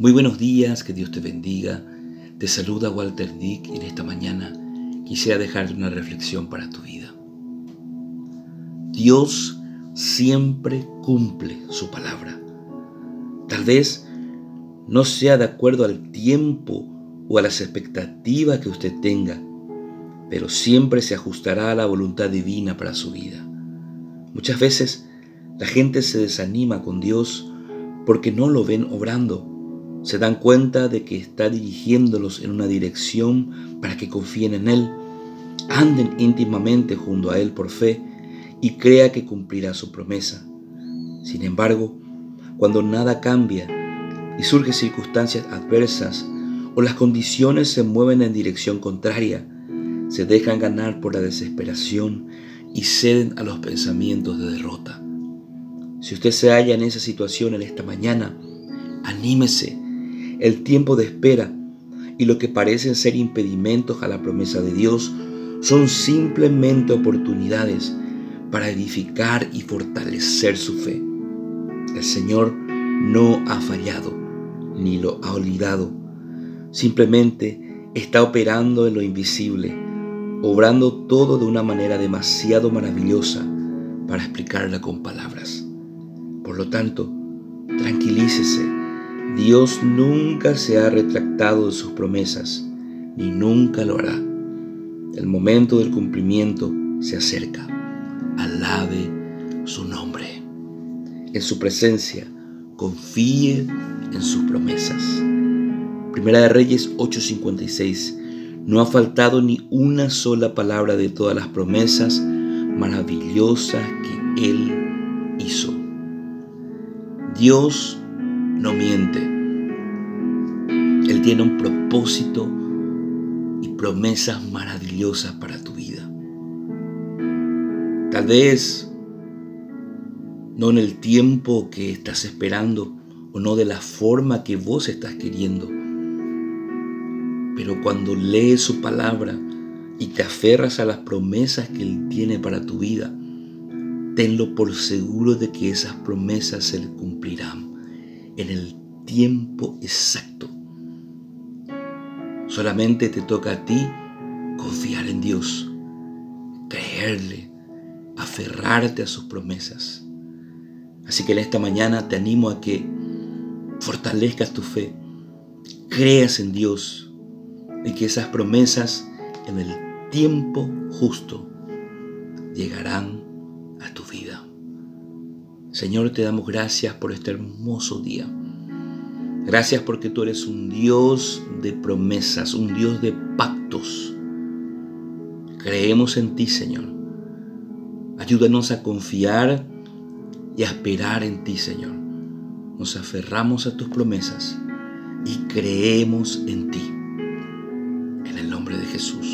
Muy buenos días, que Dios te bendiga. Te saluda Walter Dick y en esta mañana quisiera dejarte una reflexión para tu vida. Dios siempre cumple su palabra. Tal vez no sea de acuerdo al tiempo o a las expectativas que usted tenga, pero siempre se ajustará a la voluntad divina para su vida. Muchas veces la gente se desanima con Dios porque no lo ven obrando se dan cuenta de que está dirigiéndolos en una dirección para que confíen en Él, anden íntimamente junto a Él por fe y crea que cumplirá su promesa. Sin embargo, cuando nada cambia y surgen circunstancias adversas o las condiciones se mueven en dirección contraria, se dejan ganar por la desesperación y ceden a los pensamientos de derrota. Si usted se halla en esa situación en esta mañana, anímese el tiempo de espera y lo que parecen ser impedimentos a la promesa de Dios son simplemente oportunidades para edificar y fortalecer su fe. El Señor no ha fallado ni lo ha olvidado. Simplemente está operando en lo invisible, obrando todo de una manera demasiado maravillosa para explicarla con palabras. Por lo tanto, tranquilícese Dios nunca se ha retractado de sus promesas, ni nunca lo hará. El momento del cumplimiento se acerca. Alabe su nombre. En su presencia, confíe en sus promesas. Primera de Reyes 8:56. No ha faltado ni una sola palabra de todas las promesas maravillosas que Él hizo. Dios no miente. Él tiene un propósito y promesas maravillosas para tu vida. Tal vez no en el tiempo que estás esperando o no de la forma que vos estás queriendo. Pero cuando lees su palabra y te aferras a las promesas que Él tiene para tu vida, tenlo por seguro de que esas promesas se cumplirán en el tiempo exacto. Solamente te toca a ti confiar en Dios, creerle, aferrarte a sus promesas. Así que en esta mañana te animo a que fortalezcas tu fe, creas en Dios y que esas promesas en el tiempo justo llegarán a tu vida. Señor, te damos gracias por este hermoso día. Gracias porque tú eres un Dios de promesas, un Dios de pactos. Creemos en ti, Señor. Ayúdanos a confiar y a esperar en ti, Señor. Nos aferramos a tus promesas y creemos en ti. En el nombre de Jesús.